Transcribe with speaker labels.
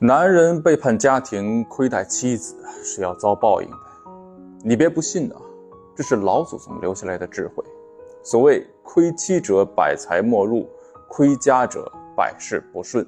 Speaker 1: 男人背叛家庭亏待妻子是要遭报应的。你别不信啊这是老祖宗留下来的智慧。所谓亏妻者百财莫入亏家者百事不顺。